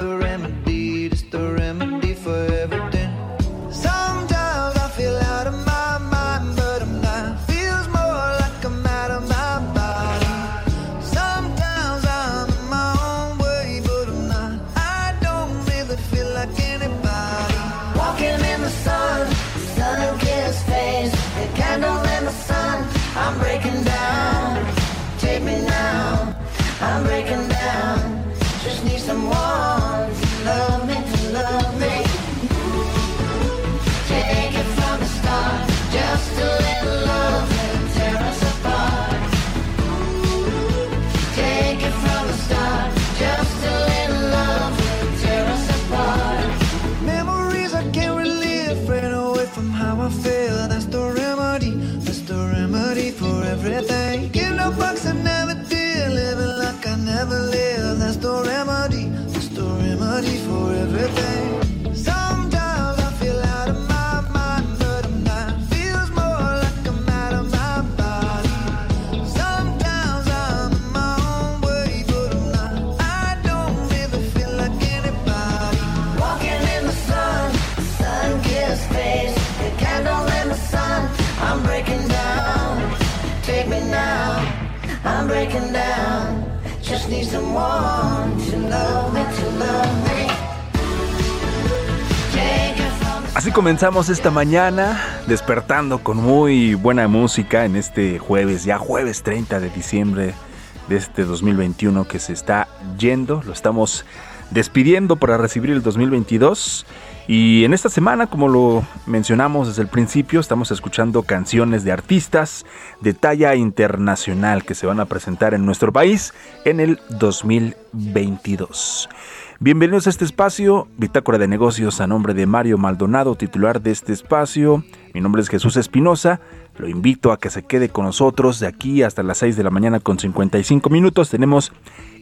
The remedy. Así comenzamos esta mañana, despertando con muy buena música en este jueves, ya jueves 30 de diciembre de este 2021 que se está yendo. Lo estamos despidiendo para recibir el 2022. Y en esta semana, como lo mencionamos desde el principio, estamos escuchando canciones de artistas de talla internacional que se van a presentar en nuestro país en el 2022. Bienvenidos a este espacio, Bitácora de Negocios a nombre de Mario Maldonado, titular de este espacio. Mi nombre es Jesús Espinosa. Lo invito a que se quede con nosotros de aquí hasta las 6 de la mañana con 55 minutos. Tenemos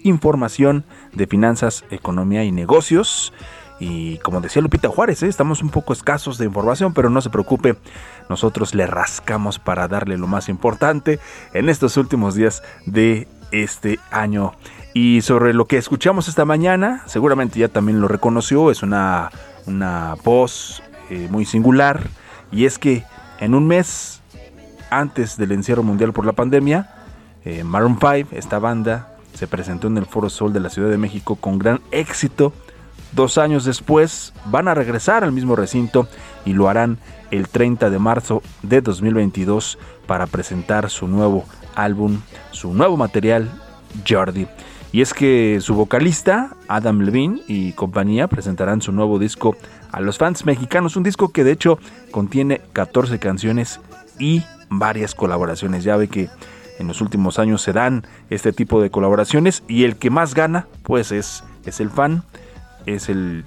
información de finanzas, economía y negocios. Y como decía Lupita Juárez, ¿eh? estamos un poco escasos de información, pero no se preocupe, nosotros le rascamos para darle lo más importante en estos últimos días de este año. Y sobre lo que escuchamos esta mañana, seguramente ya también lo reconoció, es una, una voz eh, muy singular. Y es que en un mes antes del encierro mundial por la pandemia, eh, Maroon 5, esta banda, se presentó en el Foro Sol de la Ciudad de México con gran éxito. Dos años después van a regresar al mismo recinto y lo harán el 30 de marzo de 2022 para presentar su nuevo álbum, su nuevo material, Jordi. Y es que su vocalista, Adam Levine y compañía, presentarán su nuevo disco a los fans mexicanos. Un disco que de hecho contiene 14 canciones y varias colaboraciones. Ya ve que en los últimos años se dan este tipo de colaboraciones y el que más gana pues es, es el fan, es el,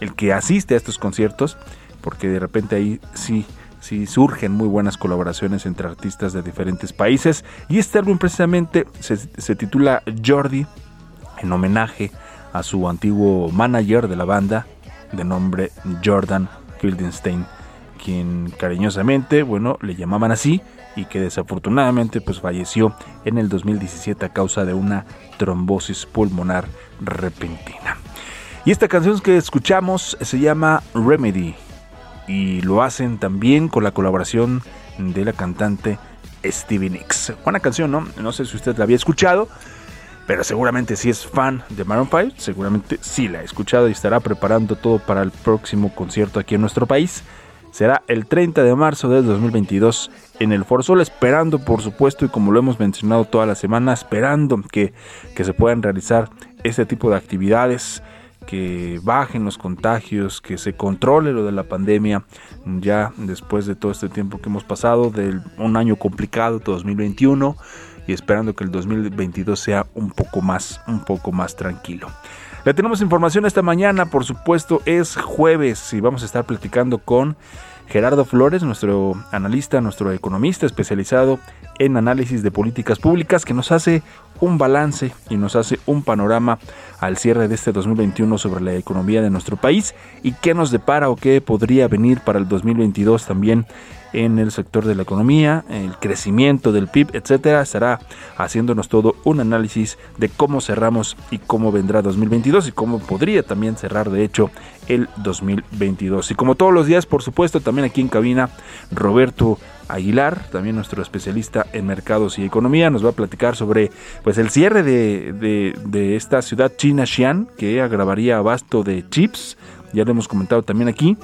el que asiste a estos conciertos, porque de repente ahí sí sí surgen muy buenas colaboraciones entre artistas de diferentes países. Y este álbum precisamente se, se, titula Jordi, en homenaje a su antiguo manager de la banda, de nombre Jordan Fildenstein, quien cariñosamente, bueno, le llamaban así y que desafortunadamente pues falleció en el 2017 a causa de una trombosis pulmonar repentina. Y esta canción que escuchamos se llama Remedy y lo hacen también con la colaboración de la cantante Stevie Nicks. Buena canción, ¿no? No sé si usted la había escuchado. pero seguramente si es fan de Maroon 5, seguramente sí la ha escuchado y estará preparando todo para el próximo concierto aquí en nuestro país. Será el 30 de marzo del 2022 en el Foro Sol, esperando por supuesto y como lo hemos mencionado toda la semana, esperando que, que se puedan realizar este tipo de actividades que bajen los contagios, que se controle lo de la pandemia, ya después de todo este tiempo que hemos pasado, de un año complicado, 2021, y esperando que el 2022 sea un poco más, un poco más tranquilo. Le tenemos información esta mañana, por supuesto, es jueves y vamos a estar platicando con Gerardo Flores, nuestro analista, nuestro economista especializado en análisis de políticas públicas, que nos hace un balance y nos hace un panorama al cierre de este 2021 sobre la economía de nuestro país y qué nos depara o qué podría venir para el 2022 también en el sector de la economía, el crecimiento del PIB, etcétera, estará haciéndonos todo un análisis de cómo cerramos y cómo vendrá 2022 y cómo podría también cerrar de hecho el 2022. Y como todos los días, por supuesto, también aquí en cabina Roberto Aguilar, también nuestro especialista en mercados y economía, nos va a platicar sobre pues el cierre de, de esta ciudad china Xi'an, que agravaría abasto de chips, ya lo hemos comentado también aquí,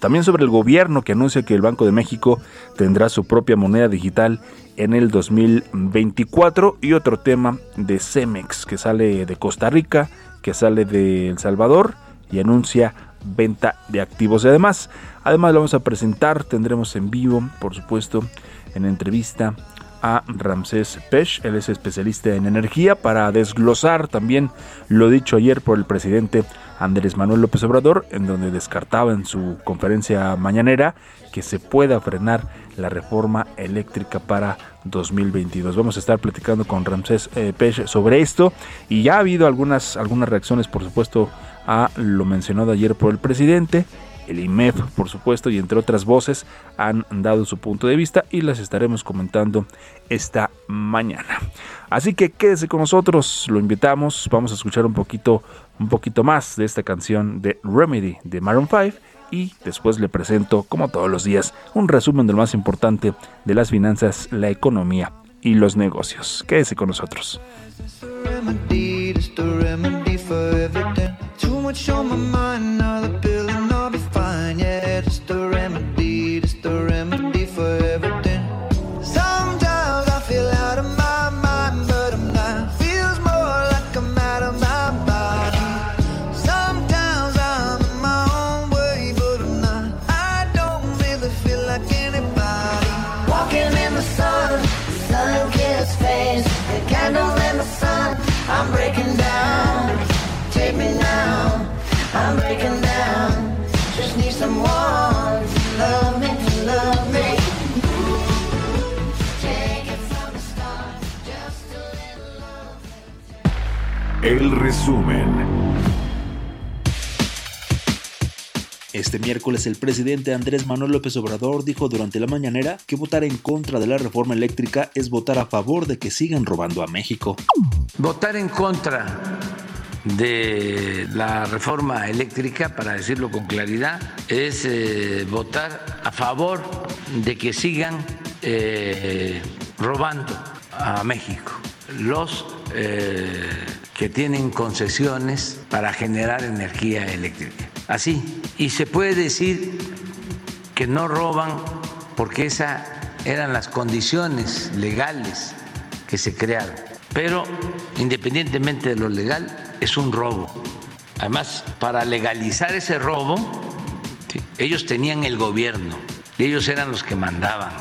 también sobre el gobierno que anuncia que el Banco de México tendrá su propia moneda digital en el 2024 y otro tema de Cemex que sale de Costa Rica, que sale de El Salvador y anuncia venta de activos. Y además, además lo vamos a presentar, tendremos en vivo, por supuesto, en entrevista a Ramsés Pech, él es especialista en energía, para desglosar también lo dicho ayer por el presidente Andrés Manuel López Obrador, en donde descartaba en su conferencia mañanera que se pueda frenar la reforma eléctrica para 2022. Vamos a estar platicando con Ramsés eh, Pech sobre esto y ya ha habido algunas, algunas reacciones, por supuesto, a lo mencionado ayer por el presidente el IMEF, por supuesto, y entre otras voces han dado su punto de vista y las estaremos comentando esta mañana. Así que quédese con nosotros, lo invitamos, vamos a escuchar un poquito, un poquito más de esta canción de Remedy de Maroon 5 y después le presento, como todos los días, un resumen de lo más importante de las finanzas, la economía y los negocios. Quédese con nosotros. Este miércoles el presidente Andrés Manuel López Obrador dijo durante la mañanera que votar en contra de la reforma eléctrica es votar a favor de que sigan robando a México. Votar en contra de la reforma eléctrica, para decirlo con claridad, es eh, votar a favor de que sigan eh, robando a México los eh, que tienen concesiones para generar energía eléctrica. Así. Y se puede decir que no roban porque esas eran las condiciones legales que se crearon. Pero independientemente de lo legal, es un robo. Además, para legalizar ese robo, ellos tenían el gobierno y ellos eran los que mandaban.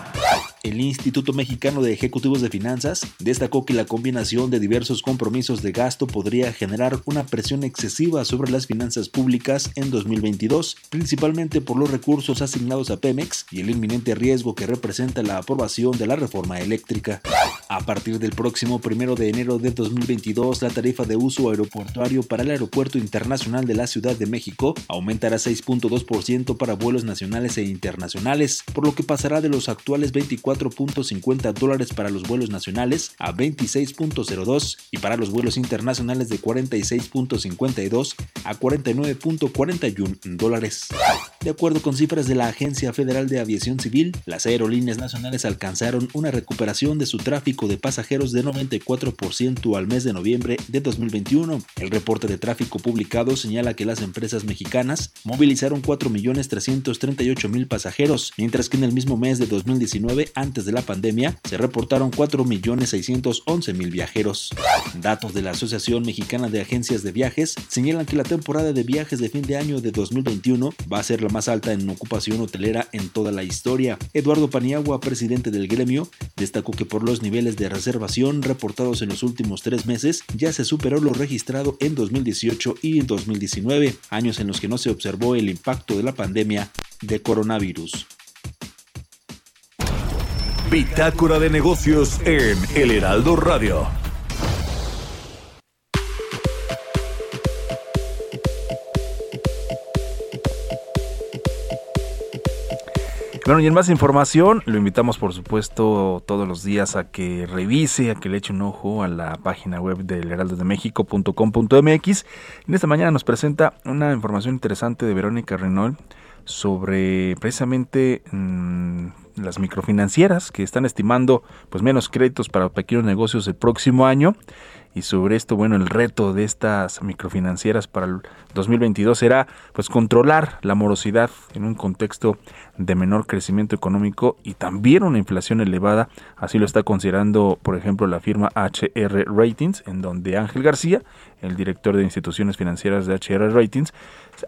El Instituto Mexicano de Ejecutivos de Finanzas destacó que la combinación de diversos compromisos de gasto podría generar una presión excesiva sobre las finanzas públicas en 2022, principalmente por los recursos asignados a Pemex y el inminente riesgo que representa la aprobación de la reforma eléctrica. A partir del próximo 1 de enero de 2022, la tarifa de uso aeroportuario para el Aeropuerto Internacional de la Ciudad de México aumentará 6.2% para vuelos nacionales e internacionales, por lo que pasará de los actuales 24 4.50 dólares para los vuelos nacionales a 26.02 y para los vuelos internacionales de 46.52 a 49.41 dólares. De acuerdo con cifras de la Agencia Federal de Aviación Civil, las aerolíneas nacionales alcanzaron una recuperación de su tráfico de pasajeros de 94% al mes de noviembre de 2021. El reporte de tráfico publicado señala que las empresas mexicanas movilizaron 4.338.000 pasajeros, mientras que en el mismo mes de 2019, antes de la pandemia, se reportaron 4.611.000 viajeros. Datos de la Asociación Mexicana de Agencias de Viajes señalan que la temporada de viajes de fin de año de 2021 va a ser la más alta en ocupación hotelera en toda la historia. Eduardo Paniagua, presidente del gremio, destacó que por los niveles de reservación reportados en los últimos tres meses ya se superó lo registrado en 2018 y 2019, años en los que no se observó el impacto de la pandemia de coronavirus. Bitácora de negocios en El Heraldo Radio. Bueno, y en más información, lo invitamos por supuesto todos los días a que revise, a que le eche un ojo a la página web del heraldodemexico.com.mx. En esta mañana nos presenta una información interesante de Verónica Renault sobre precisamente mmm, las microfinancieras que están estimando pues menos créditos para pequeños negocios el próximo año y sobre esto, bueno, el reto de estas microfinancieras para el 2022 será pues controlar la morosidad en un contexto de menor crecimiento económico y también una inflación elevada, así lo está considerando, por ejemplo, la firma HR Ratings, en donde Ángel García, el director de instituciones financieras de HR Ratings,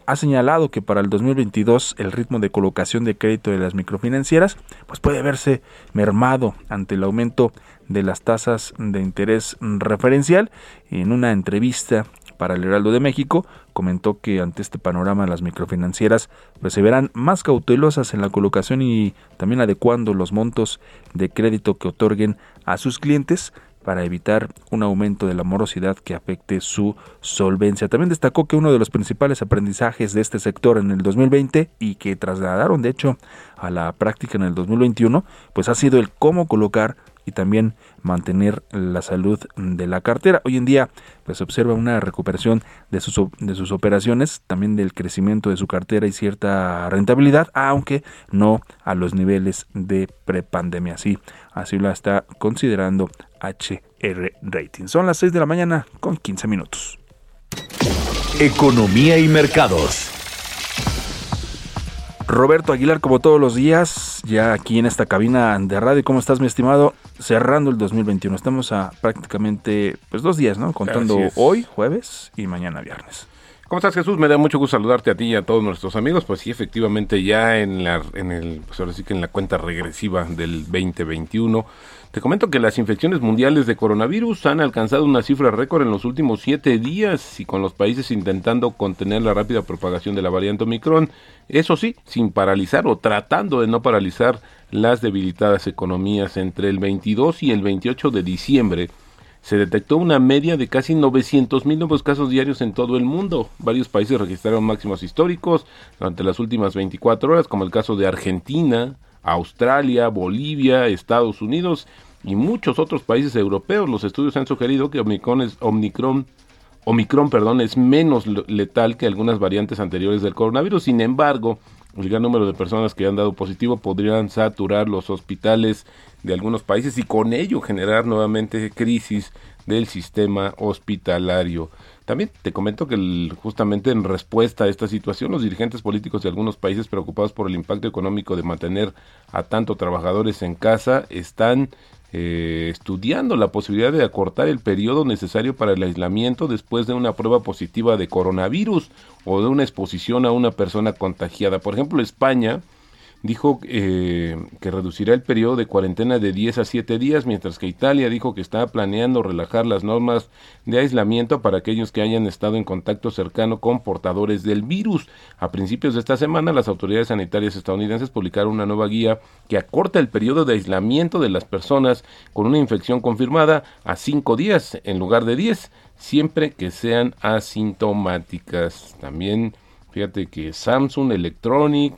ha señalado que para el 2022 el ritmo de colocación de crédito de las microfinancieras pues puede verse mermado ante el aumento de las tasas de interés referencial. En una entrevista para el Heraldo de México, comentó que ante este panorama las microfinancieras pues, se verán más cautelosas en la colocación y también adecuando los montos de crédito que otorguen a sus clientes para evitar un aumento de la morosidad que afecte su solvencia. También destacó que uno de los principales aprendizajes de este sector en el 2020 y que trasladaron de hecho a la práctica en el 2021, pues ha sido el cómo colocar y también mantener la salud de la cartera. Hoy en día pues se observa una recuperación de sus, de sus operaciones, también del crecimiento de su cartera y cierta rentabilidad, aunque no a los niveles de prepandemia. Sí, así lo está considerando HR Rating. Son las 6 de la mañana con 15 minutos. Economía y mercados. Roberto Aguilar, como todos los días, ya aquí en esta cabina de radio. ¿Cómo estás, mi estimado? Cerrando el 2021. Estamos a prácticamente pues dos días, ¿no? Contando hoy, jueves, y mañana, viernes. ¿Cómo estás, Jesús? Me da mucho gusto saludarte a ti y a todos nuestros amigos. Pues sí, efectivamente, ya en la, en el, pues ahora sí que en la cuenta regresiva del 2021. Te comento que las infecciones mundiales de coronavirus han alcanzado una cifra récord en los últimos siete días y con los países intentando contener la rápida propagación de la variante Omicron. Eso sí, sin paralizar o tratando de no paralizar las debilitadas economías entre el 22 y el 28 de diciembre se detectó una media de casi 900 mil nuevos casos diarios en todo el mundo. Varios países registraron máximos históricos durante las últimas 24 horas, como el caso de Argentina, Australia, Bolivia, Estados Unidos y muchos otros países europeos. Los estudios han sugerido que Omicron es, Omicron, Omicron perdón, es menos letal que algunas variantes anteriores del coronavirus. Sin embargo, el gran número de personas que han dado positivo podrían saturar los hospitales de algunos países y con ello generar nuevamente crisis del sistema hospitalario. También te comento que justamente en respuesta a esta situación, los dirigentes políticos de algunos países preocupados por el impacto económico de mantener a tanto trabajadores en casa están eh, estudiando la posibilidad de acortar el periodo necesario para el aislamiento después de una prueba positiva de coronavirus o de una exposición a una persona contagiada. Por ejemplo, España dijo eh, que reducirá el periodo de cuarentena de 10 a 7 días, mientras que Italia dijo que está planeando relajar las normas de aislamiento para aquellos que hayan estado en contacto cercano con portadores del virus. A principios de esta semana, las autoridades sanitarias estadounidenses publicaron una nueva guía que acorta el periodo de aislamiento de las personas con una infección confirmada a 5 días en lugar de 10, siempre que sean asintomáticas. También fíjate que Samsung Electronic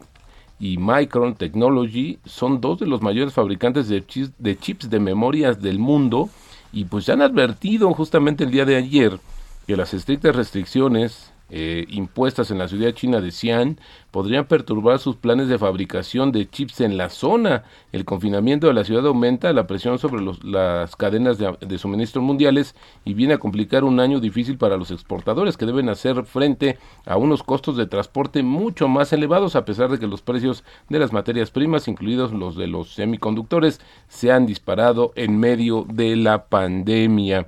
y Micron Technology son dos de los mayores fabricantes de chips, de chips de memorias del mundo y pues ya han advertido justamente el día de ayer que las estrictas restricciones eh, impuestas en la ciudad china de Xi'an podrían perturbar sus planes de fabricación de chips en la zona. El confinamiento de la ciudad aumenta la presión sobre los- las cadenas de, de suministro mundiales y viene a complicar un año difícil para los exportadores que deben hacer frente a unos costos de transporte mucho más elevados a pesar de que los precios de las materias primas, incluidos los de los semiconductores, se han disparado en medio de la pandemia.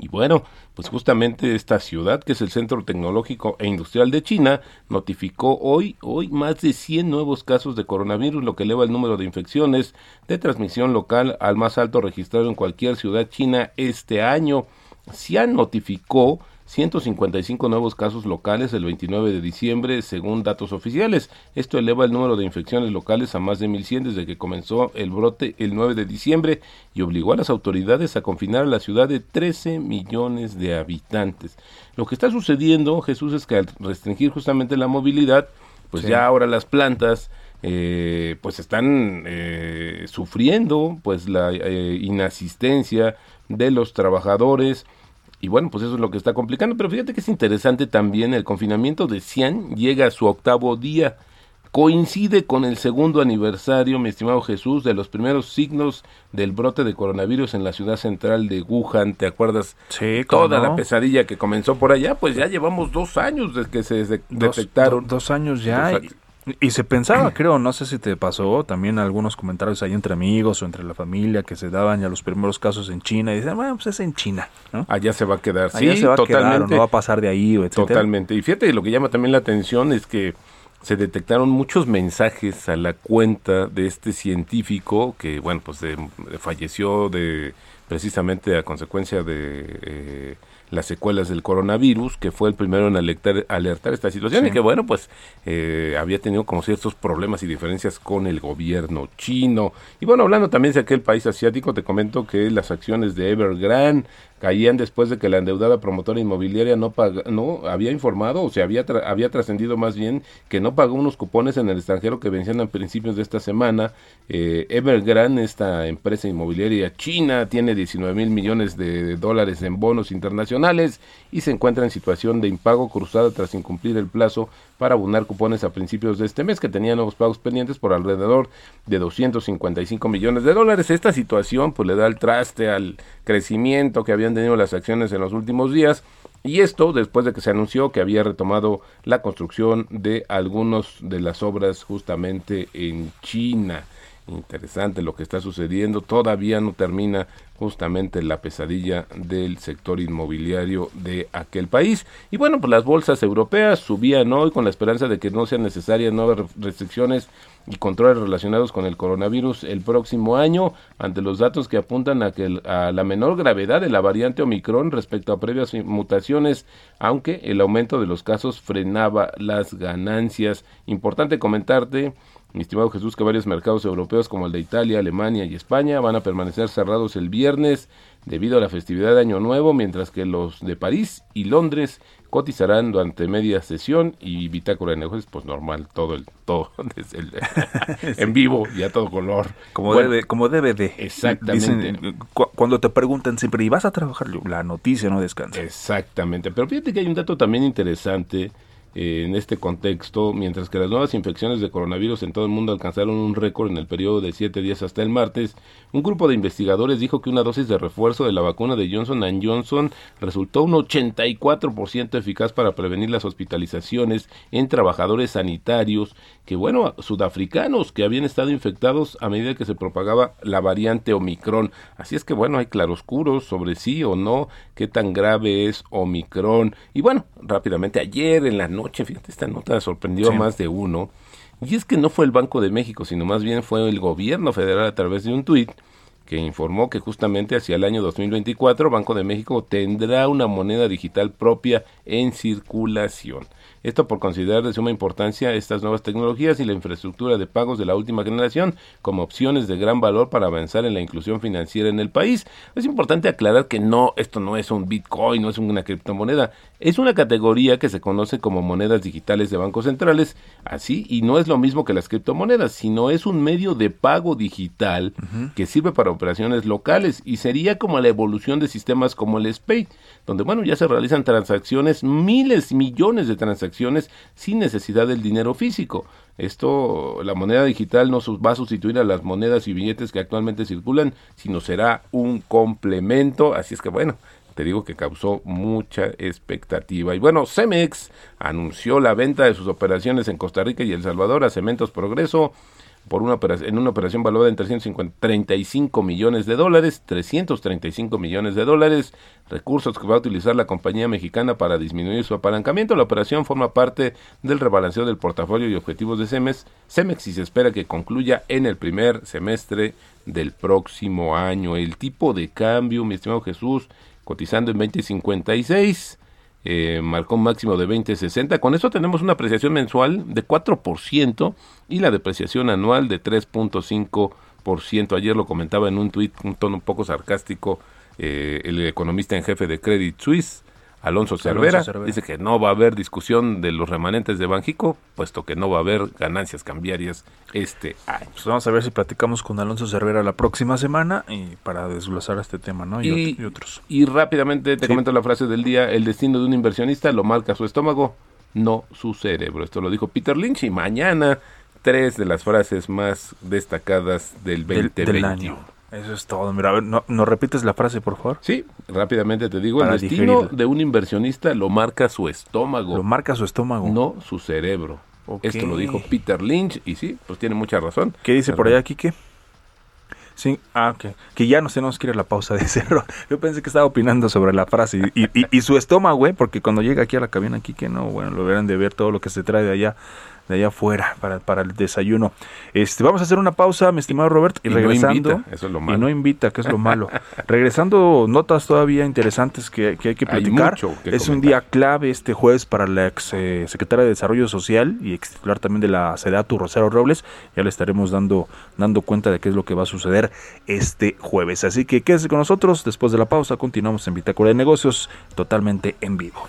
Y bueno, pues justamente esta ciudad, que es el Centro Tecnológico e Industrial de China, notificó hoy, hoy más de 100 nuevos casos de coronavirus, lo que eleva el número de infecciones de transmisión local al más alto registrado en cualquier ciudad china este año. Xi'an notificó 155 nuevos casos locales el 29 de diciembre, según datos oficiales. Esto eleva el número de infecciones locales a más de 1.100 desde que comenzó el brote el 9 de diciembre y obligó a las autoridades a confinar a la ciudad de 13 millones de habitantes. Lo que está sucediendo, Jesús, es que al restringir justamente la movilidad, pues Sí. ya ahora las plantas eh, pues están eh, sufriendo pues la eh, inasistencia de los trabajadores y bueno, pues eso es lo que está complicando. Pero fíjate que es interesante también el confinamiento de Xi'an llega a su octavo día. Coincide con el segundo aniversario, mi estimado Jesús, de los primeros signos del brote de coronavirus en la ciudad central de Wuhan. ¿Te acuerdas? Sí, Toda no. la pesadilla que comenzó por allá, pues ya llevamos dos años desde que se Dos- detectaron. do- dos años ya. Dos y- años. Y, se pensaba, creo, no sé si te pasó, también algunos comentarios ahí entre amigos o entre la familia que se daban ya los primeros casos en China y decían, bueno, pues es en China, ¿no? Allá se va a quedar. Allá sí, se va a quedar o totalmente. no va a pasar de ahí, o etcétera. Totalmente. Y fíjate, lo que llama también la atención es que se detectaron muchos mensajes a la cuenta de este científico que, bueno, pues de- falleció de precisamente a consecuencia de eh, las secuelas del coronavirus, que fue el primero en alertar, alertar esta situación Sí. y que, bueno, pues eh, había tenido como ciertos problemas y diferencias con el gobierno chino. Y bueno, hablando también de aquel país asiático, te comento que las acciones de Evergrande caían después de que la endeudada promotora inmobiliaria no paga, no había informado o se había tra- había trascendido más bien que no pagó unos cupones en el extranjero que vencían a principios de esta semana. Eh, Evergrande, esta empresa inmobiliaria china, tiene 19 mil millones de dólares en bonos internacionales y se encuentra en situación de impago cruzada tras incumplir el plazo para abonar cupones a principios de este mes que tenía nuevos pagos pendientes por alrededor de 255 millones de dólares. Esta situación pues le da el traste al crecimiento que habían tenido las acciones en los últimos días y esto después de que se anunció que había retomado la construcción de algunos de las obras justamente en China. Interesante lo que está sucediendo. Todavía no termina justamente la pesadilla del sector inmobiliario de aquel país. Y bueno, pues las bolsas europeas subían hoy con la esperanza de que no sean necesarias nuevas re- restricciones y controles relacionados con el coronavirus el próximo año, ante los datos que apuntan a, que a la menor gravedad de la variante Omicron respecto a previas mutaciones, aunque el aumento de los casos frenaba las ganancias. Importante comentarte mi estimado Jesús, que varios mercados europeos como el de Italia, Alemania y España van a permanecer cerrados el viernes debido a la festividad de Año Nuevo, mientras que los de París y Londres cotizarán durante media sesión y bitácora de negocios, pues normal, todo el, todo desde el- en vivo y a todo color. Como, Bueno, debe, como debe de. Exactamente. Dicen, eh, cu- cuando te preguntan siempre, ¿y vas a trabajar? La noticia no descansa. Exactamente, pero fíjate que hay un dato también interesante en este contexto, mientras que las nuevas infecciones de coronavirus en todo el mundo alcanzaron un récord en el periodo de siete días hasta el martes, un grupo de investigadores dijo que una dosis de refuerzo de la vacuna de Johnson Johnson resultó un 84% eficaz para prevenir las hospitalizaciones en trabajadores sanitarios que, bueno, sudafricanos que habían estado infectados a medida que se propagaba la variante Omicron. Así es que, bueno, hay claroscuros sobre sí o no, qué tan grave es Omicron. Y bueno, rápidamente, ayer en la noche, fíjate, esta nota sorprendió Sí. a más de uno. Y es que no fue el Banco de México, sino más bien fue el gobierno federal a través de un tuit que informó que justamente hacia el año 2024 Banco de México tendrá una moneda digital propia en circulación. Esto por considerar de suma importancia estas nuevas tecnologías y la infraestructura de pagos de la última generación como opciones de gran valor para avanzar en la inclusión financiera en el país. Es importante aclarar que no, esto no es un Bitcoin, no es una criptomoneda, es una categoría que se conoce como monedas digitales de bancos centrales, así, y no es lo mismo que las criptomonedas, sino es un medio de pago digital que sirve para operaciones locales y sería como la evolución de sistemas como el SPAY, donde bueno, ya se realizan transacciones, miles, millones de transacciones sin necesidad del dinero físico. Esto, la moneda digital no va a sustituir a las monedas y billetes que actualmente circulan, sino será un complemento. Así es que bueno, te digo que causó mucha expectativa. Y bueno, Cemex anunció la venta de sus operaciones en Costa Rica y El Salvador a Cementos Progreso por una en una operación valuada en 335 millones de dólares, 335 millones de dólares, recursos que va a utilizar la compañía mexicana para disminuir su apalancamiento. La operación forma parte del rebalanceo del portafolio y objetivos de Cemex, Cemex y se espera que concluya en el primer semestre del próximo año. El tipo de cambio, mi estimado Jesús, cotizando en 2056 eh, marcó un máximo de 20.60. Con eso tenemos una apreciación mensual de 4% y la depreciación anual de 3.5%. Ayer lo comentaba en un tuit, un tono un poco sarcástico, eh, el economista en jefe de Credit Suisse, Alonso Cervera, dice que no va a haber discusión de los remanentes de Banjico, puesto que no va a haber ganancias cambiarias este año. Pues vamos a ver si platicamos con Alonso Cervera la próxima semana y para desglosar este tema, ¿no? Y, otros. Y rápidamente te comento la frase del día, el destino de un inversionista lo marca su estómago, no su cerebro. Esto lo dijo Peter Lynch y mañana tres de las frases más destacadas del 2021. Eso es todo. Mira, a ver, ¿no, ¿nos repites la frase, por favor? Sí, rápidamente te digo. el destino de un inversionista lo marca su estómago. Lo marca su estómago. No su cerebro. Esto lo dijo Peter Lynch y sí, pues tiene mucha razón. ¿Qué dice por allá, Kike? Sí, ah, ok. Que ya nos tenemos que ir a la pausa de cero. Yo pensé que estaba opinando sobre la frase y, y, su estómago, güey, porque cuando llega aquí a la cabina, Kike, no, bueno, lo verán de ver todo lo que se trae de allá de allá afuera para, para el desayuno. Este, vamos a hacer una pausa, mi estimado Robert, y, regresando. No invita, eso es lo malo. Y no invita, que es lo malo. regresando, notas todavía interesantes que, hay que platicar. es un día clave este jueves para la ex eh, secretaria de Desarrollo Social y ex titular también de la SEDATU, Rosario Robles. Ya le estaremos dando, dando cuenta de qué es lo que va a suceder este jueves. Así que quédese con nosotros. Después de la pausa, continuamos en Bitácora de Negocios totalmente en vivo.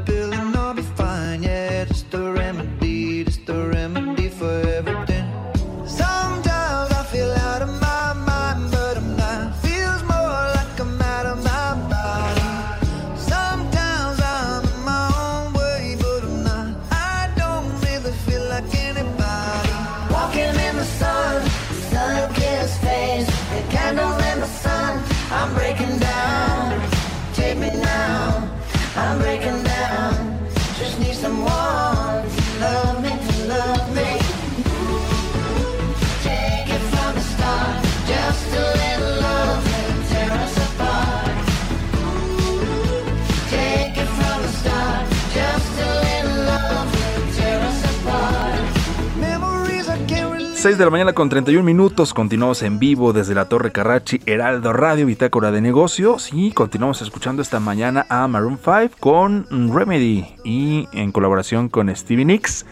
De la mañana con 31 minutos. Continuamos en vivo desde la Torre Carrachi, Heraldo Radio, Bitácora de Negocios. Y continuamos escuchando esta mañana a Maroon 5 con Remedy y en colaboración con Stevie Nicks.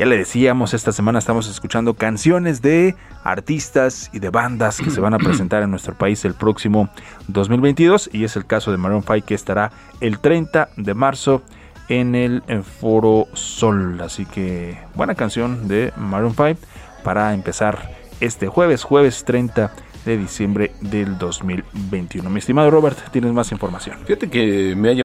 Ya le decíamos, esta semana estamos escuchando canciones de artistas y de bandas que se van a presentar en nuestro país el próximo 2022. Y es el caso de Maroon 5 que estará el 30 de marzo en el Foro Sol. Así que buena canción de Maroon 5 para empezar este jueves, jueves 30 de diciembre del 2021. Mi estimado Robert, tienes más información. Fíjate que me ha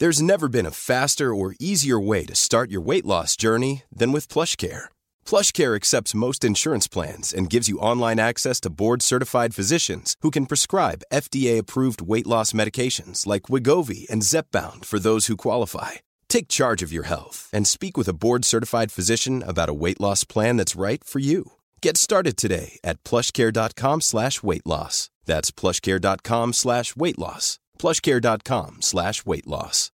There's never been a faster or easier way to start your weight loss journey than with PlushCare. PlushCare accepts most insurance plans and gives you online access to board-certified physicians who can prescribe FDA-approved weight loss medications like Wigovi and Zepbound for those who qualify. Take charge of your health and speak with a board-certified physician about a weight loss plan that's right for you. Get started today at plushcare.com slash weight loss. That's plushcare.com slash weight loss. plushcare.com slash weight loss.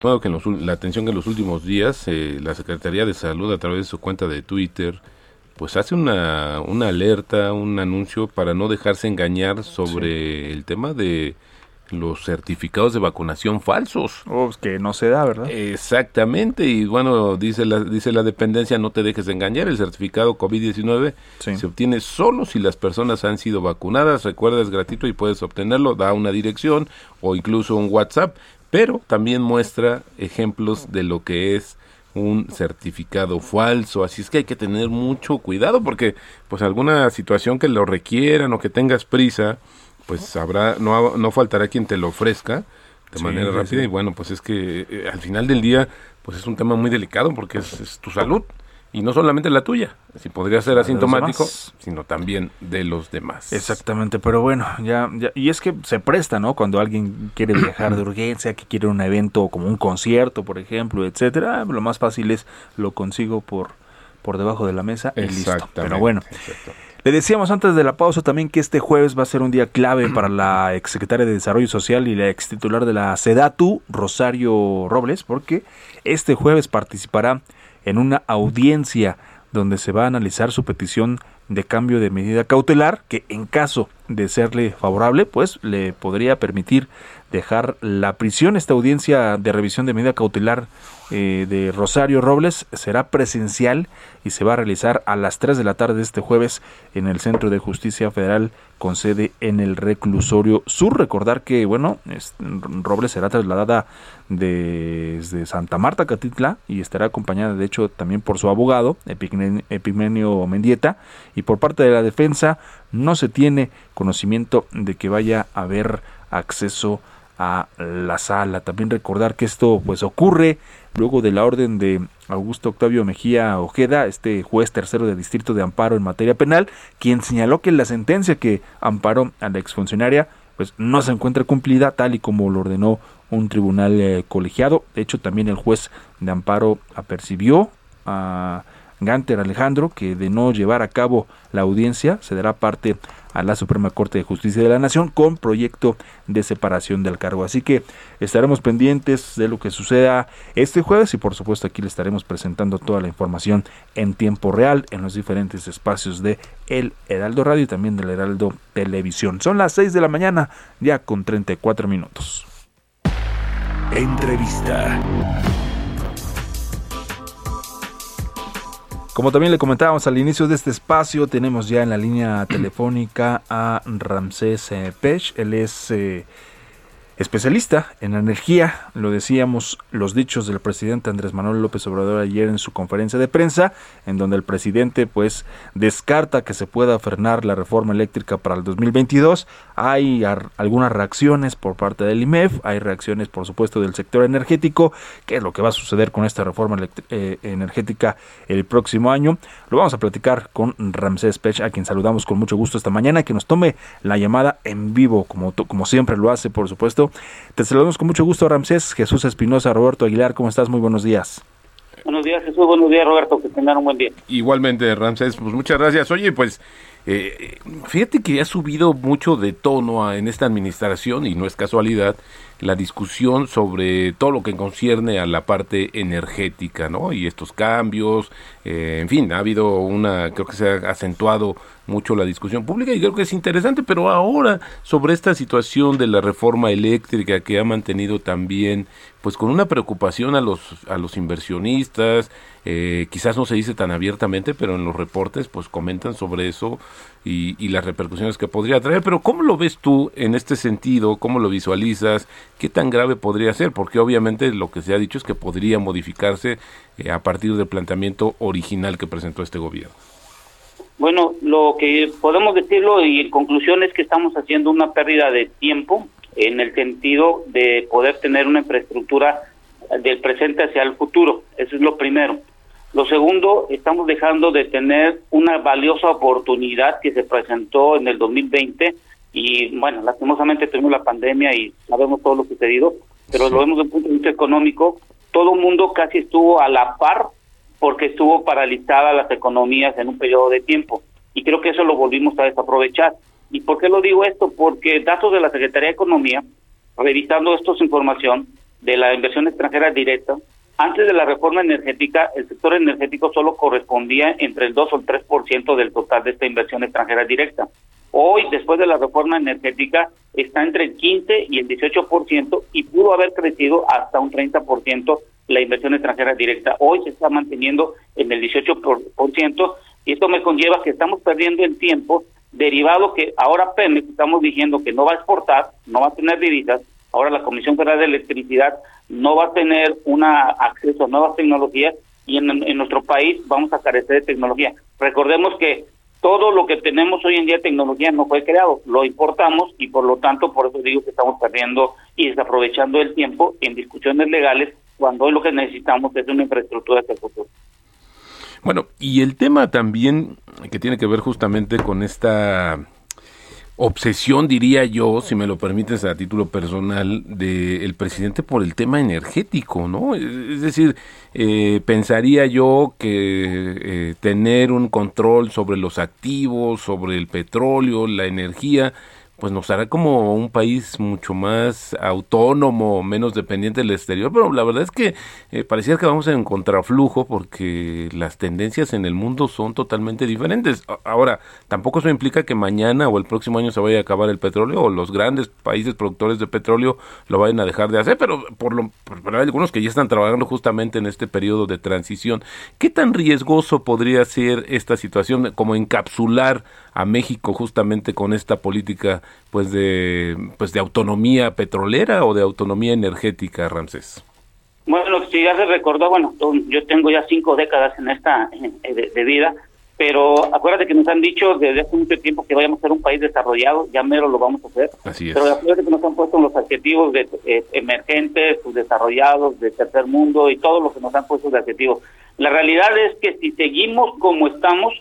Bueno, que en los la atención que en los últimos días eh, la Secretaría de Salud a través de su cuenta de Twitter pues hace una, una alerta, un anuncio para no dejarse engañar sobre el tema de los certificados de vacunación falsos. Oh, pues que no se da, ¿verdad? Exactamente, y bueno, dice la, dice la dependencia, no te dejes de engañar, el certificado COVID-19 Sí. se obtiene solo si las personas han sido vacunadas, recuerda es gratuito y puedes obtenerlo, da una dirección o incluso un WhatsApp, pero también muestra ejemplos de lo que es un certificado falso, así es que hay que tener mucho cuidado porque pues alguna situación que lo requieran o que tengas prisa, pues habrá, no, no faltará quien te lo ofrezca de Sí, manera rápida sí. y bueno, pues es que eh, al final del día pues es un tema muy delicado porque es, es tu salud y no solamente la tuya, si podría ser asintomático, sino también de los demás. Exactamente, pero bueno, ya, ya, y es que se presta, ¿no? Cuando alguien quiere viajar de urgencia, que quiere un evento como un concierto, por ejemplo, etcétera, lo más fácil es lo consigo por, por debajo de la mesa y listo. Exactamente. Pero bueno, exacto. Le decíamos antes de la pausa también que este jueves va a ser un día clave para la exsecretaria de Desarrollo Social y la ex titular de la SEDATU, Rosario Robles, porque este jueves participará en una audiencia donde se va a analizar su petición de cambio de medida cautelar que en caso de serle favorable pues le podría permitir dejar la prisión. Esta audiencia de revisión de medida cautelar eh, de Rosario Robles será presencial y se va a realizar a las 3 de la tarde de este jueves en el Centro de Justicia Federal con sede en el reclusorio sur. Recordar que, bueno, es- Robles será trasladada desde Santa Marta, Catitla, y estará acompañada, de hecho, también por su abogado, Epigmenio Mendieta, y por parte de la defensa no se tiene conocimiento de que vaya a haber acceso a la sala. También recordar que esto pues ocurre luego de la orden de Augusto Octavio Mejía Ojeda, este juez tercero de distrito de amparo en materia penal, quien señaló que la sentencia que amparó a la exfuncionaria pues no se encuentra cumplida tal y como lo ordenó un tribunal eh, colegiado. De hecho, también el juez de amparo apercibió a Ganter Alejandro que de no llevar a cabo la audiencia se dará parte a la Suprema Corte de Justicia de la Nación con proyecto de separación del cargo. Así que estaremos pendientes de lo que suceda este jueves y por supuesto aquí le estaremos presentando toda la información en tiempo real en los diferentes espacios de El Heraldo Radio y también del Heraldo Televisión. Son las 6 de la mañana ya con 34 minutos. Entrevista. Como también le comentábamos al inicio de este espacio, tenemos ya en la línea telefónica a Ramsés eh, Pech. Él es eh, especialista en energía. Lo decíamos, los dichos del presidente Andrés Manuel López Obrador ayer en su conferencia de prensa, en donde el presidente pues descarta que se pueda frenar la reforma eléctrica para el 2022. Hay algunas reacciones por parte del IMEF, hay reacciones por supuesto del sector energético, qué es lo que va a suceder con esta reforma eh, energética el próximo año. Lo vamos a platicar con Ramsés Pech, a quien saludamos con mucho gusto esta mañana, que nos tome la llamada en vivo, como, como siempre lo hace, por supuesto. Te saludamos con mucho gusto, Ramsés, Jesús Espinosa, Roberto Aguilar, ¿cómo estás? Muy buenos días. Buenos días, Jesús. Buenos días, Roberto. Que tengan un buen día. Igualmente, Ramsés, pues muchas gracias. Oye, pues eh, fíjate que ha subido mucho de tono a- en esta administración y no es casualidad la discusión sobre todo lo que concierne a la parte energética, ¿no? Y estos cambios, eh, en fin, ha habido una, creo que se ha acentuado mucho la discusión pública y creo que es interesante, pero ahora sobre esta situación de la reforma eléctrica que ha mantenido también, pues con una preocupación a los, a los inversionistas, eh, quizás no se dice tan abiertamente, pero en los reportes pues comentan sobre eso y, las repercusiones que podría traer. Pero ¿cómo lo ves tú en este sentido? ¿Cómo lo visualizas? ¿Qué tan grave podría ser? Porque obviamente lo que se ha dicho es que podría modificarse eh, a partir del planteamiento original que presentó este gobierno. Bueno, lo que podemos decirlo y en conclusión es que estamos haciendo una pérdida de tiempo en el sentido de poder tener una infraestructura del presente hacia el futuro. Eso es lo primero. Lo segundo, estamos dejando de tener una valiosa oportunidad que se presentó en el 2020 y bueno, lastimosamente tuvimos la pandemia y sabemos todo lo sucedido, pero lo vemos desde un punto de vista económico, todo el mundo casi estuvo a la par porque estuvo paralizada las economías en un periodo de tiempo y creo que eso lo volvimos a desaprovechar. ¿Y por qué lo digo esto? Porque datos de la Secretaría de Economía, revisando esto información de la inversión extranjera directa, antes de la reforma energética, el sector energético solo correspondía entre el 2 o el 3% del total de esta inversión extranjera directa. Hoy, después de la reforma energética, está entre el 15 y el 18% y pudo haber crecido hasta un 30% la inversión extranjera directa. Hoy se está manteniendo en el 18% y esto me conlleva que estamos perdiendo el tiempo derivado que ahora Pemex estamos diciendo que no va a exportar, no va a tener divisas, ahora la Comisión Federal de Electricidad no va a tener una acceso a nuevas tecnologías y en, en nuestro país vamos a carecer de tecnología. Recordemos que todo lo que tenemos hoy en día tecnología no fue creado, lo importamos y por lo tanto por eso digo que estamos perdiendo y desaprovechando el tiempo en discusiones legales cuando hoy lo que necesitamos es una infraestructura el futuro. Bueno, y el tema también que tiene que ver justamente con esta obsesión, diría yo, si me lo permites a título personal, del presidente por el tema energético, ¿no? Es decir, eh, pensaría yo que eh, tener un control sobre los activos, sobre el petróleo, la energía, pues nos hará como un país mucho más autónomo, menos dependiente del exterior, pero la verdad es que eh, parecía que vamos en contraflujo porque las tendencias en el mundo son totalmente diferentes. Ahora, tampoco eso implica que mañana o el próximo año se vaya a acabar el petróleo o los grandes países productores de petróleo lo vayan a dejar de hacer, pero por lo por, hay algunos que ya están trabajando justamente en este periodo de transición. ¿Qué tan riesgoso podría ser esta situación como encapsular a México justamente con esta política pues de pues de autonomía petrolera o de autonomía energética, Ramsés? Bueno, si ya se recordó, bueno, yo tengo ya cinco décadas en esta de, vida, pero acuérdate que nos han dicho desde hace mucho tiempo que vayamos a ser un país desarrollado, ya mero lo vamos a hacer. Así es. Pero acuérdate que nos han puesto los adjetivos de eh, emergentes, desarrollados, de tercer mundo y todo lo que nos han puesto de adjetivos. La realidad es que si seguimos como estamos,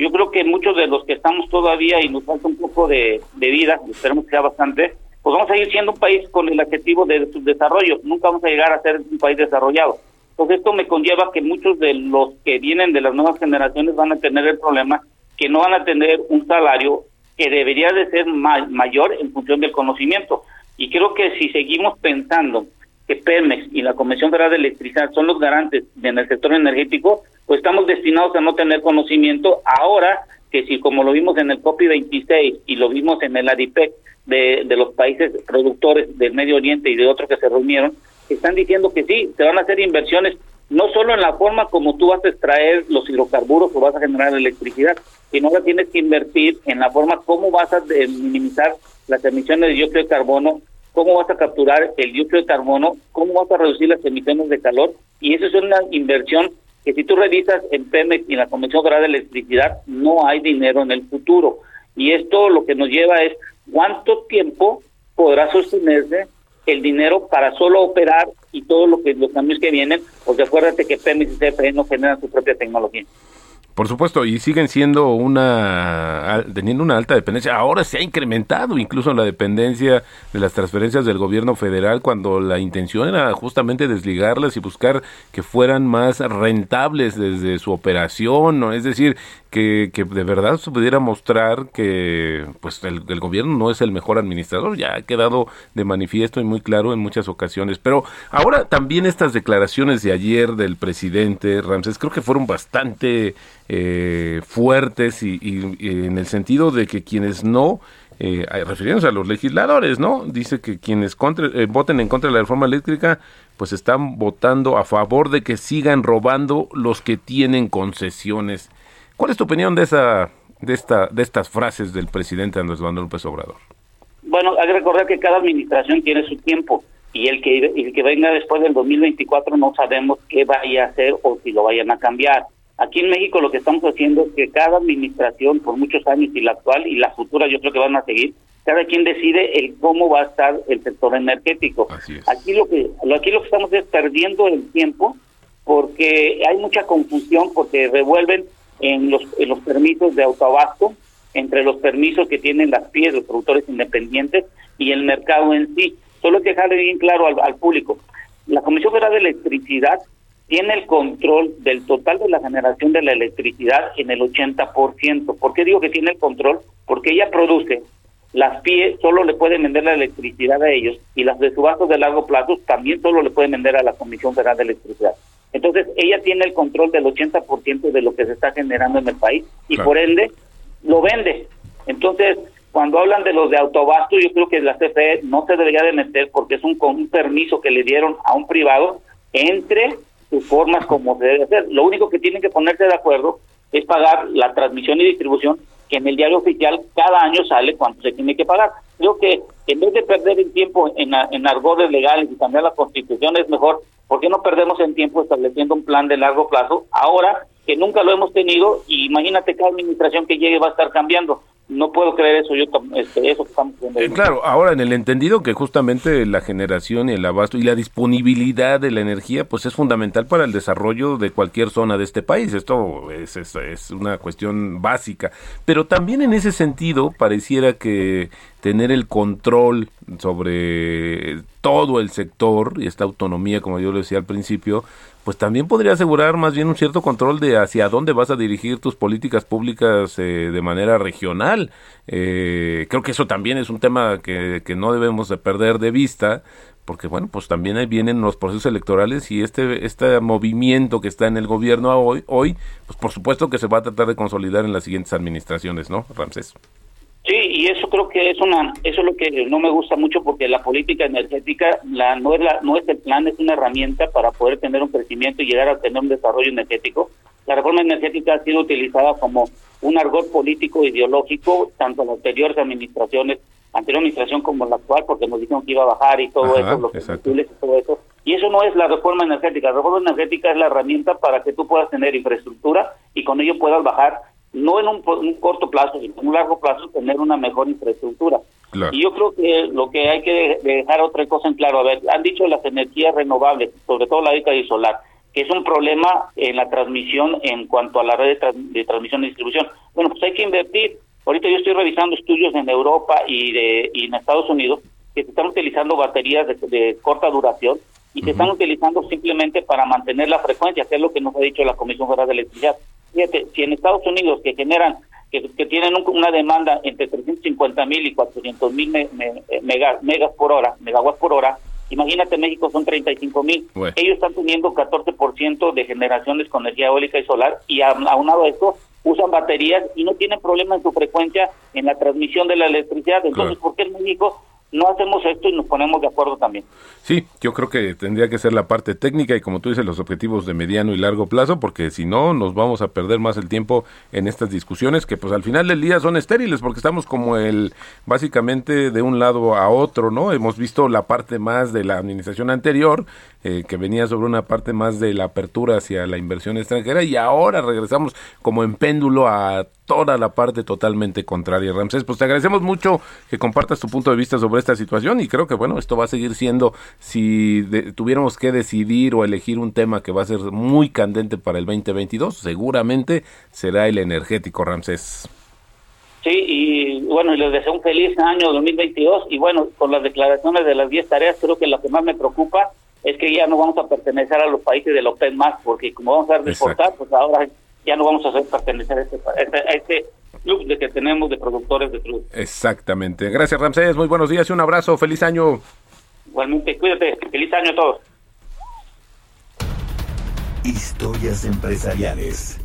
yo creo que muchos de los que estamos todavía y nos falta un poco de, vida, esperemos que sea bastante, pues vamos a ir siendo un país con el adjetivo de subdesarrollo, nunca vamos a llegar a ser un país desarrollado. Entonces esto me conlleva que muchos de los que vienen de las nuevas generaciones van a tener el problema que no van a tener un salario que debería de ser mayor en función del conocimiento. Y creo que si seguimos pensando que Pemex y la Comisión Federal de Electricidad son los garantes en el sector energético, pues estamos destinados a no tener conocimiento. Ahora que si como lo vimos en el COPI 26 y lo vimos en el ADIPEC de, los países productores del Medio Oriente y de otros que se reunieron, están diciendo que sí, se van a hacer inversiones no solo en la forma como tú vas a extraer los hidrocarburos o vas a generar electricidad, sino ahora tienes que invertir en la forma como vas a minimizar las emisiones de dióxido de carbono, cómo vas a capturar el dióxido de carbono, cómo vas a reducir las emisiones de calor, y eso es una inversión que si tú revisas en Pemex y en la Comisión Federal de Electricidad, no hay dinero en el futuro. Y esto lo que nos lleva es cuánto tiempo podrá sostenerse el dinero para solo operar y todo lo que los cambios que vienen, porque acuérdate que Pemex y CFE no generan su propia tecnología. Por supuesto, y siguen siendo una, teniendo una alta dependencia. Ahora se ha incrementado incluso la dependencia de las transferencias del gobierno federal cuando la intención era justamente desligarlas y buscar que fueran más rentables desde su operación, ¿no? Es decir, que, que de verdad se pudiera mostrar que pues el, gobierno no es el mejor administrador, ya ha quedado de manifiesto y muy claro en muchas ocasiones. Pero ahora también estas declaraciones de ayer del presidente Ramsés creo que fueron bastante eh, fuertes y, y, en el sentido de que quienes no eh, refiriéndose a los legisladores, ¿no? Dice que quienes contra, eh, voten en contra de la reforma eléctrica, pues están votando a favor de que sigan robando los que tienen concesiones. ¿Cuál es tu opinión de esa de esta de estas frases del presidente Andrés Manuel López Obrador? Bueno, hay que recordar que cada administración tiene su tiempo y el que el que venga después del 2024 no sabemos qué vaya a hacer o si lo vayan a cambiar. Aquí en México lo que estamos haciendo es que cada administración por muchos años y la actual y la futura yo creo que van a seguir cada quien decide el cómo va a estar el sector energético. Aquí lo que aquí lo que estamos es perdiendo el tiempo porque hay mucha confusión porque revuelven en los, en los permisos de autoabasto entre los permisos que tienen las PIES, los productores independientes, y el mercado en sí. Solo hay que dejarle bien claro al, al público. La Comisión Federal de Electricidad tiene el control del total de la generación de la electricidad en el 80%. ¿Por qué digo que tiene el control? Porque ella produce, las PIE solo le pueden vender la electricidad a ellos y las de subastos de largo plazo también solo le pueden vender a la Comisión Federal de Electricidad. Entonces, ella tiene el control del 80% de lo que se está generando en el país y Claro. por ende lo vende. Entonces, cuando hablan de los de autobasto, yo creo que la CFE no se debería de meter porque es un, con un permiso que le dieron a un privado entre sus formas como se debe hacer. Lo único que tienen que ponerse de acuerdo es pagar la transmisión y distribución que en el diario oficial cada año sale cuánto se tiene que pagar. Creo que en vez de perder el tiempo en, en argores legales y cambiar la constitución es mejor, ¿por qué no perdemos el tiempo estableciendo un plan de largo plazo ahora que nunca lo hemos tenido y imagínate cada administración que llegue va a estar cambiando? No puedo creer eso, yo este, eso que estamos viendo. Eh, claro, ahora en el entendido que justamente la generación y el abasto y la disponibilidad de la energía pues es fundamental para el desarrollo de cualquier zona de este país. Esto es, es, es una cuestión básica. Pero también en ese sentido pareciera que tener el control sobre todo el sector y esta autonomía, como yo lo decía al principio, pues también podría asegurar más bien un cierto control de hacia dónde vas a dirigir tus políticas públicas eh, de manera regional. Eh, creo que eso también es un tema que, que no debemos de perder de vista, porque bueno, pues también ahí vienen los procesos electorales y este este movimiento que está en el gobierno hoy, hoy pues por supuesto que se va a tratar de consolidar en las siguientes administraciones, ¿no, Ramsés? Sí, y eso creo que es una, eso es lo que no me gusta mucho porque la política energética la no es la, no es el plan, es una herramienta para poder tener un crecimiento y llegar a tener un desarrollo energético. La reforma energética ha sido utilizada como un argot político ideológico tanto en las anteriores administraciones, anterior administración como la actual, porque nos dijeron que iba a bajar y todo Ajá, eso, los combustibles y todo eso. Y eso no es la reforma energética. La reforma energética es la herramienta para que tú puedas tener infraestructura y con ello puedas bajar no en un, un corto plazo, sino en un largo plazo, tener una mejor infraestructura. Claro. Y yo creo que lo que hay que de- dejar otra cosa en claro, a ver, han dicho las energías renovables, sobre todo la eólica y solar, que es un problema en la transmisión en cuanto a la red de transmisión y distribución. Bueno, pues hay que invertir. Ahorita yo estoy revisando estudios en Europa y, de, y en Estados Unidos que se están utilizando baterías de, de corta duración y se están utilizando simplemente para mantener la frecuencia, que es lo que nos ha dicho la Comisión Federal de Electricidad. Fíjate, si en Estados Unidos que generan, que, que tienen un- una demanda entre 350 mil y 400 mil me- me- mega- megas por hora, megawatts por hora, imagínate México son 35 mil. Bueno. Ellos están teniendo 14% de generaciones con energía eólica y solar y a- aunado a esto usan baterías y no tienen problema en su frecuencia en la transmisión de la electricidad. Entonces, Claro. ¿por qué en México no hacemos esto y nos ponemos de acuerdo también? Sí, yo creo que tendría que ser la parte técnica y como tú dices, los objetivos de mediano y largo plazo, porque si no, nos vamos a perder más el tiempo en estas discusiones que pues al final del día son estériles, porque estamos como el, básicamente de un lado a otro, ¿no? Hemos visto la parte más de la administración anterior, eh, que venía sobre una parte más de la apertura hacia la inversión extranjera y ahora regresamos como en péndulo a toda la parte totalmente contraria. Ramsés, pues te agradecemos mucho que compartas tu punto de vista sobre esta situación y creo que bueno, esto va a seguir siendo, si de- tuviéramos que decidir o elegir un tema que va a ser muy candente para el 2022, seguramente será el energético, Ramsés. Sí, y bueno, y les deseo un feliz año 2022 y bueno, con las declaraciones de las 10 tareas, creo que lo que más me preocupa es que ya no vamos a pertenecer a los países del OPEC más, porque como vamos a exportar, pues ahora ya no vamos a hacer pertenecer a este, a este, a este club de que tenemos de productores de crudo. Exactamente. Gracias, Ramsés. Muy buenos días y un abrazo. Feliz año. Igualmente, cuídate, feliz año a todos. Historias empresariales.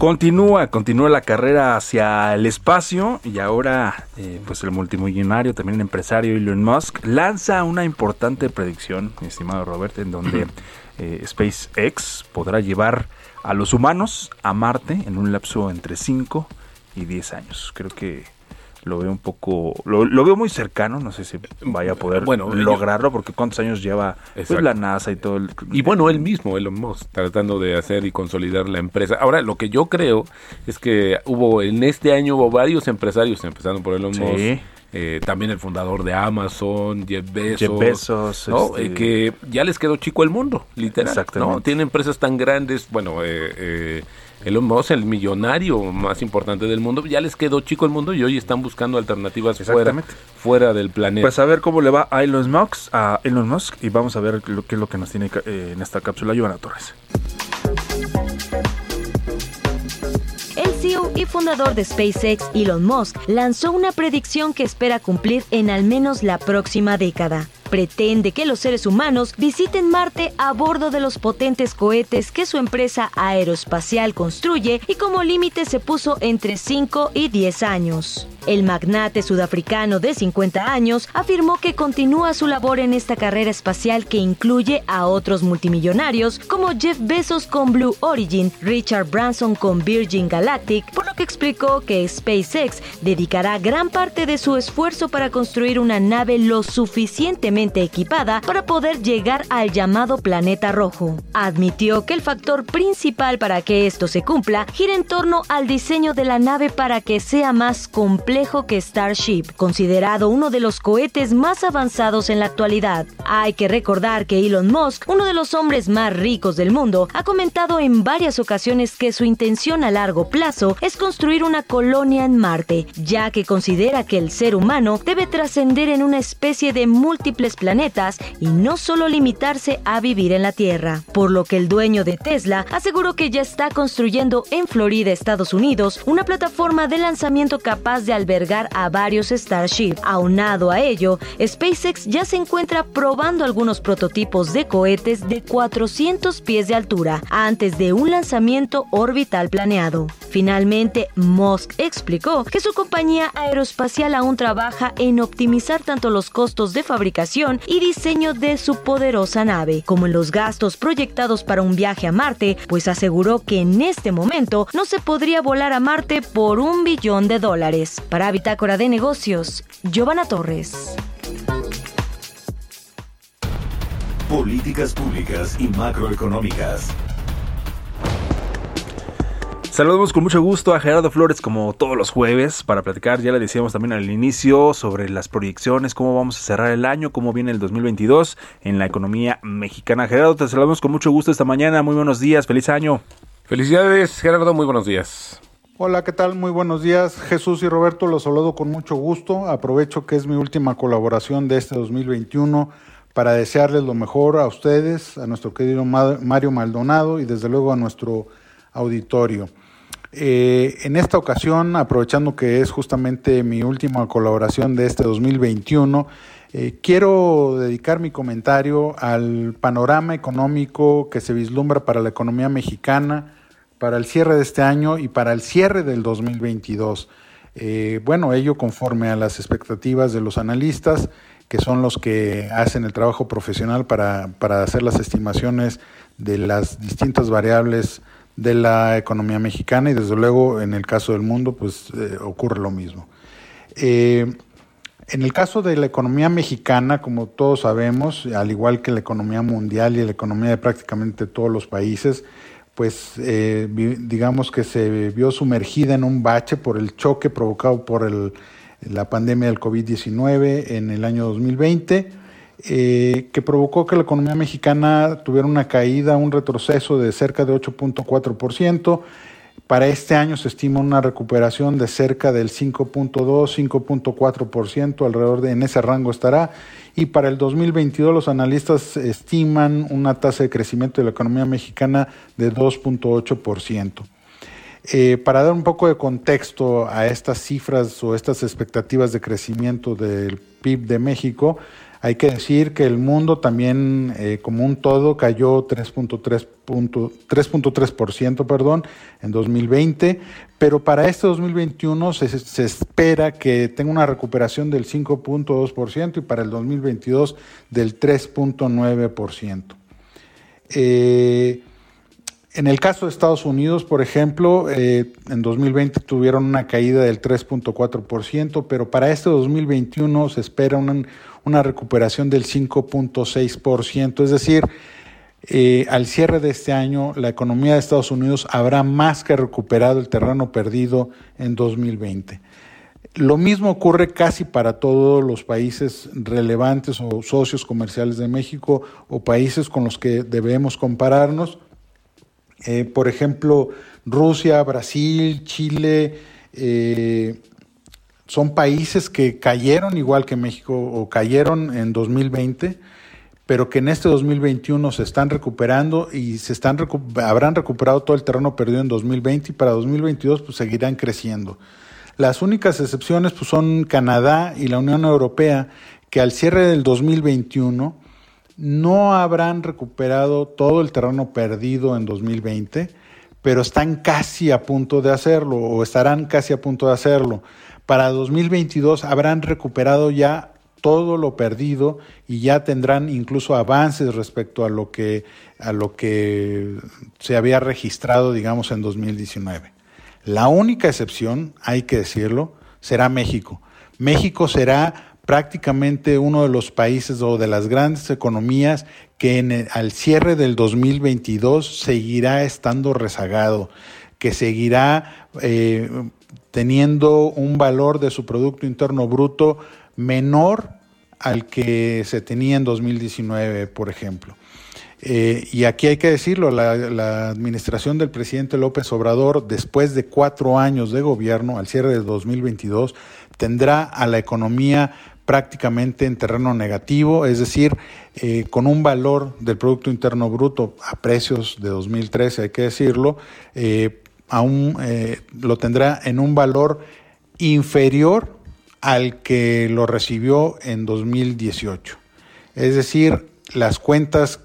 Continúa, continúa la carrera hacia el espacio y ahora eh, pues el multimillonario, también el empresario Elon Musk lanza una importante predicción, mi estimado Robert, en donde eh, SpaceX podrá llevar a los humanos a Marte en un lapso entre 5 y 10 años. Creo que lo veo un poco, lo, lo veo muy cercano, no sé si vaya a poder Bueno, lograrlo porque cuántos años lleva pues, la NASA y todo el... Y bueno, él mismo, Elon Musk, tratando de hacer y consolidar la empresa. Ahora, lo que yo creo es que hubo, en este año hubo varios empresarios, empezando por Elon Sí. Musk, eh, también el fundador de Amazon, Jeff Bezos, Jeff Bezos, ¿no? este- Eh, que ya les quedó chico el mundo, literal. Exactamente. ¿no? Tiene empresas tan grandes, bueno, eh, eh, Elon Musk, el millonario más importante del mundo, ya les quedó chico el mundo y hoy están buscando alternativas fuera, fuera del planeta. Pues a ver cómo le va a Elon Musk, a Elon Musk y vamos a ver lo, qué es lo que nos tiene eh, en esta cápsula Giovanna Torres. CEO y fundador de SpaceX, Elon Musk, lanzó una predicción que espera cumplir en al menos la próxima década. Pretende que los seres humanos visiten Marte a bordo de los potentes cohetes que su empresa aeroespacial construye y como límite se puso entre 5 y 10 años. El magnate sudafricano de 50 años afirmó que continúa su labor en esta carrera espacial que incluye a otros multimillonarios como Jeff Bezos con Blue Origin, Richard Branson con Virgin Galactic, por lo que explicó que SpaceX dedicará gran parte de su esfuerzo para construir una nave lo suficientemente equipada para poder llegar al llamado planeta rojo. Admitió que el factor principal para que esto se cumpla gira en torno al diseño de la nave para que sea más complejo que Starship, considerado uno de los cohetes más avanzados en la actualidad. Hay que recordar que Elon Musk, uno de los hombres más ricos del mundo, ha comentado en varias ocasiones que su intención a largo plazo es construir una colonia en Marte, ya que considera que el ser humano debe trascender en una especie de múltiples planetas y no solo limitarse a vivir en la Tierra. Por lo que el dueño de Tesla aseguró que ya está construyendo en Florida, Estados Unidos, una plataforma de lanzamiento capaz de albergar a varios Starship. Aunado a ello, SpaceX ya se encuentra probando algunos prototipos de cohetes de 400 pies de altura antes de un lanzamiento orbital planeado. Finalmente, Musk explicó que su compañía aeroespacial aún trabaja en optimizar tanto los costos de fabricación y diseño de su poderosa nave, como en los gastos proyectados para un viaje a Marte, pues aseguró que en este momento no se podría volar a Marte por un billón de dólares. Para Bitácora de Negocios, Giovanna Torres. Políticas públicas y macroeconómicas. Saludamos con mucho gusto a Gerardo Flores como todos los jueves para platicar, ya le decíamos también al inicio, sobre las proyecciones, cómo vamos a cerrar el año, cómo viene el 2022 en la economía mexicana. Gerardo, te saludamos con mucho gusto esta mañana, muy buenos días, feliz año. Felicidades, Gerardo, muy buenos días. Hola, ¿qué tal? Muy buenos días. Jesús y Roberto los saludo con mucho gusto. Aprovecho que es mi última colaboración de este 2021 para desearles lo mejor a ustedes, a nuestro querido Ma- Mario Maldonado y desde luego a nuestro auditorio. Eh, en esta ocasión, aprovechando que es justamente mi última colaboración de este 2021, eh, quiero dedicar mi comentario al panorama económico que se vislumbra para la economía mexicana, para el cierre de este año y para el cierre del 2022. Eh, bueno, ello conforme a las expectativas de los analistas, que son los que hacen el trabajo profesional para, para hacer las estimaciones de las distintas variables de la economía mexicana y desde luego en el caso del mundo pues eh, ocurre lo mismo. Eh, en el caso de la economía mexicana, como todos sabemos, al igual que la economía mundial y la economía de prácticamente todos los países, pues eh, digamos que se vio sumergida en un bache por el choque provocado por el- la pandemia del COVID-19 en el año 2020, eh, que provocó que la economía mexicana tuviera una caída, un retroceso de cerca de 8.4%. Para este año se estima una recuperación de cerca del 5.2, 5.4%, alrededor de en ese rango estará. Y para el 2022 los analistas estiman una tasa de crecimiento de la economía mexicana de 2.8%. Eh, para dar un poco de contexto a estas cifras o estas expectativas de crecimiento del PIB de México, hay que decir que el mundo también, eh, como un todo, cayó 3.3 punto- 3.3% perdón, en 2020, pero para este 2021 se, se espera que tenga una recuperación del 5.2% y para el 2022 del 3.9%. Eh, en el caso de Estados Unidos, por ejemplo, eh, en 2020 tuvieron una caída del 3.4%, pero para este 2021 se espera una, una recuperación del 5.6%. Es decir, eh, al cierre de este año, la economía de Estados Unidos habrá más que recuperado el terreno perdido en 2020. Lo mismo ocurre casi para todos los países relevantes o socios comerciales de México o países con los que debemos compararnos. Eh, por ejemplo, Rusia, Brasil, Chile, eh, son países que cayeron igual que México o cayeron en 2020, pero que en este 2021 se están recuperando y se están habrán recuperado todo el terreno perdido en 2020 y para 2022 pues seguirán creciendo. Las únicas excepciones pues, son Canadá y la Unión Europea, que al cierre del 2021 no habrán recuperado todo el terreno perdido en 2020, pero están casi a punto de hacerlo o estarán casi a punto de hacerlo. Para 2022 habrán recuperado ya todo lo perdido y ya tendrán incluso avances respecto a lo que a lo que se había registrado digamos en 2019. La única excepción, hay que decirlo, será México. México será prácticamente uno de los países o de las grandes economías que al cierre del 2022 seguirá estando rezagado, que seguirá eh, teniendo un valor de su Producto Interno Bruto menor al que se tenía en 2019, por ejemplo. Eh, y aquí hay que decirlo, la, administración del presidente López Obrador, después de cuatro años de gobierno, al cierre de 2022, tendrá a la economía prácticamente en terreno negativo, es decir, eh, con un valor del Producto Interno Bruto a precios de 2013, hay que decirlo, eh, aún lo tendrá en un valor inferior al que lo recibió en 2018. Es decir, las cuentas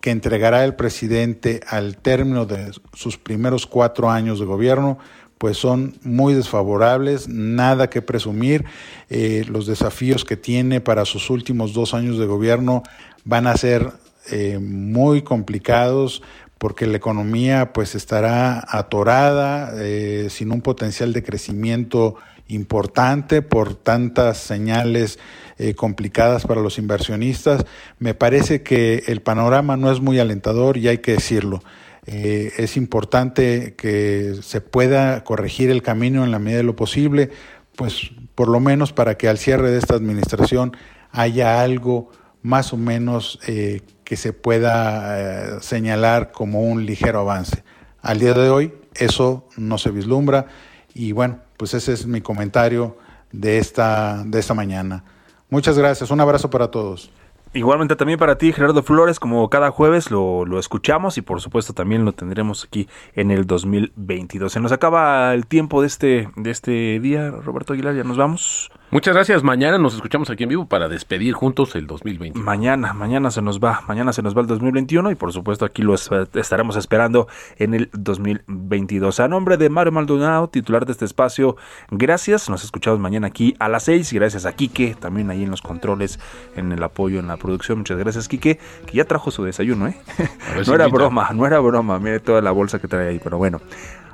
que entregará el presidente al término de sus primeros cuatro años de gobierno, pues son muy desfavorables, nada que presumir. Eh, los desafíos que tiene para sus últimos dos años de gobierno van a ser eh, muy complicados porque la economía pues estará atorada, eh, sin un potencial de crecimiento importante por tantas señales eh, complicadas para los inversionistas. Me parece que el panorama no es muy alentador y hay que decirlo. Eh, es importante que se pueda corregir el camino en la medida de lo posible, pues por lo menos para que al cierre de esta administración haya algo más o menos eh, que se pueda señalar como un ligero avance. Al día de hoy eso no se vislumbra y bueno, pues ese es mi comentario de esta, de esta mañana. Muchas gracias, un abrazo para todos. Igualmente también para ti, Gerardo Flores, como cada jueves lo, lo, escuchamos y por supuesto también lo tendremos aquí en el 2022. Se nos acaba el tiempo de este, de este día, Roberto Aguilar, ya nos vamos. Muchas gracias. Mañana nos escuchamos aquí en vivo para despedir juntos el 2020. Mañana, mañana se nos va, mañana se nos va el 2021 y por supuesto aquí lo estaremos esperando en el 2022. A nombre de Mario Maldonado, titular de este espacio, gracias. Nos escuchamos mañana aquí a las 6. Gracias a Quique, también ahí en los controles, en el apoyo, en la producción. Muchas gracias, Quique, que ya trajo su desayuno, ¿eh? no era broma, no era broma. Mire toda la bolsa que trae ahí, pero bueno.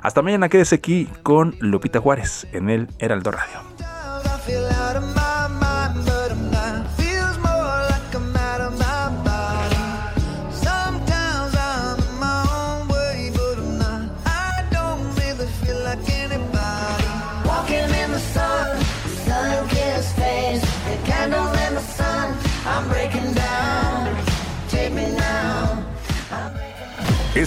Hasta mañana, quédese aquí con Lupita Juárez en el Heraldo Radio. Feel out of